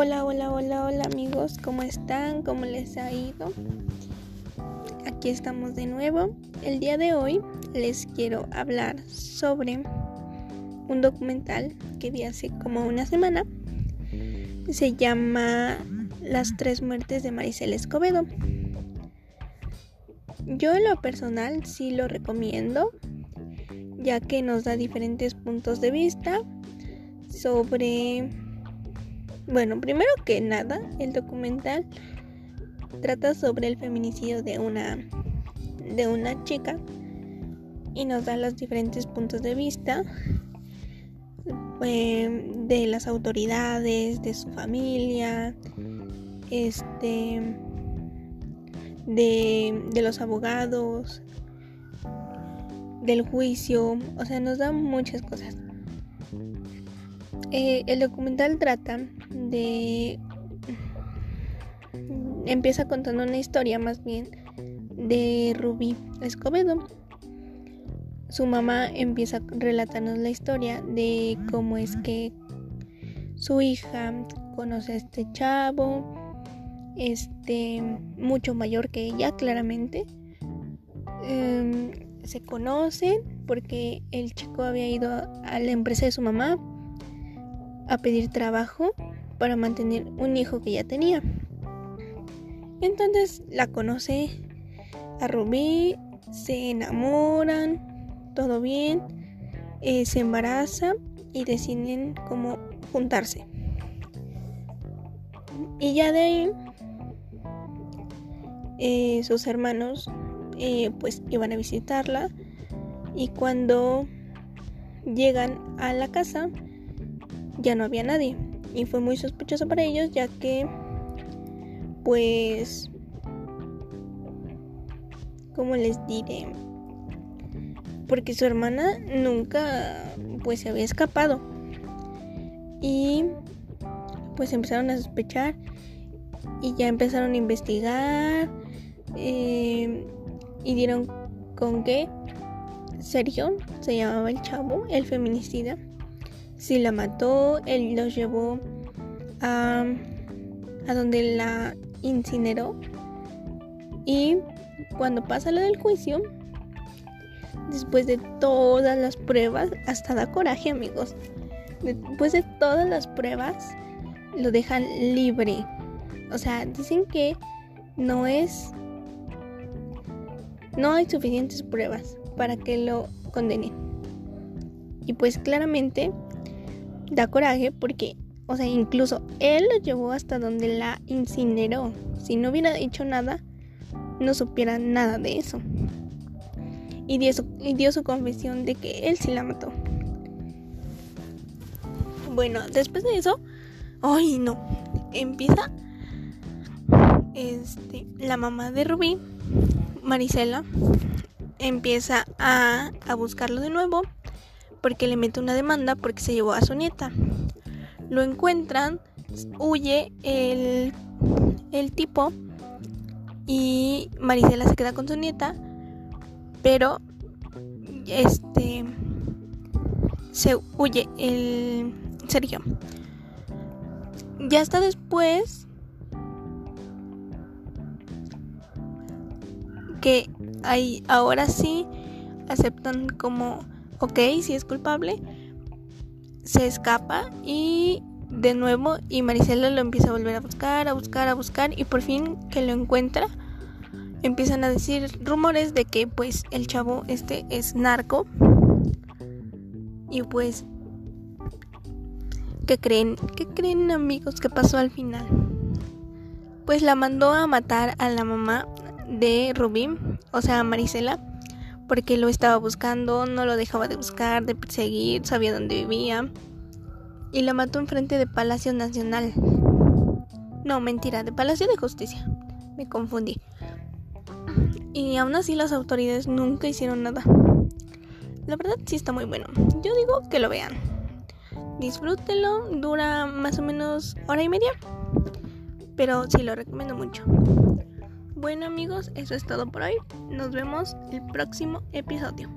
Hola, hola, hola, hola amigos, ¿cómo están? ¿Cómo les ha ido? Aquí estamos de nuevo. El día de hoy les quiero hablar sobre un documental que vi hace como una semana. Se llama Las tres muertes de Maricel Escobedo. Yo en lo personal sí lo recomiendo, ya que nos da diferentes puntos de vista sobre bueno, primero que nada, el documental trata sobre el feminicidio de una de una chica y nos da los diferentes puntos de vista eh, de las autoridades, de su familia, este de, de los abogados, del juicio, o sea, nos da muchas cosas. Eh, el documental trata de... Empieza contando una historia más bien de Rubí Escobedo. Su mamá empieza relatándonos la historia de cómo es que su hija conoce a este chavo, este mucho mayor que ella, claramente. Em, se conocen porque el chico había ido a la empresa de su mamá a pedir trabajo para mantener un hijo que ya tenía. Entonces la conoce a Rubí, se enamoran, todo bien, eh, se embaraza y deciden como juntarse. Y ya de ahí eh, sus hermanos eh, pues iban a visitarla y cuando llegan a la casa ya no había nadie. Y fue muy sospechoso para ellos ya que, pues, ¿cómo les diré? Porque su hermana nunca, pues, se había escapado. Y, pues, empezaron a sospechar y ya empezaron a investigar eh, y dieron con que Sergio se llamaba el chavo, el feminicida si la mató, él los llevó a, a donde la incineró. Y cuando pasa lo del juicio, después de todas las pruebas, hasta da coraje amigos, después de todas las pruebas, lo dejan libre. O sea, dicen que no es... No hay suficientes pruebas para que lo condenen. Y pues claramente da coraje porque, o sea, incluso él lo llevó hasta donde la incineró. Si no hubiera dicho nada, no supiera nada de eso. Y dio su, y dio su confesión de que él sí la mató. Bueno, después de eso, ay no, empieza este, la mamá de Rubí, Marisela, empieza a, a buscarlo de nuevo porque le mete una demanda porque se llevó a su nieta. Lo encuentran, huye el, el tipo y Marisela se queda con su nieta, pero este se huye el Sergio. Ya hasta después que ahí ahora sí aceptan como ok, si es culpable, se escapa y de nuevo y Marisela lo empieza a volver a buscar, a buscar, a buscar y por fin que lo encuentra empiezan a decir rumores de que pues el chavo este es narco y pues ¿qué creen? ¿Qué creen amigos que pasó al final? Pues la mandó a matar a la mamá de Rubí, o sea, a Marisela porque lo estaba buscando, no lo dejaba de buscar, de perseguir, sabía dónde vivía. Y la mató enfrente de Palacio Nacional. No, mentira, de Palacio de Justicia. Me confundí. Y aún así las autoridades nunca hicieron nada. La verdad sí está muy bueno. Yo digo que lo vean. Disfrútenlo, dura más o menos hora y media. Pero sí lo recomiendo mucho. Bueno amigos, eso es todo por hoy. Nos vemos el próximo episodio.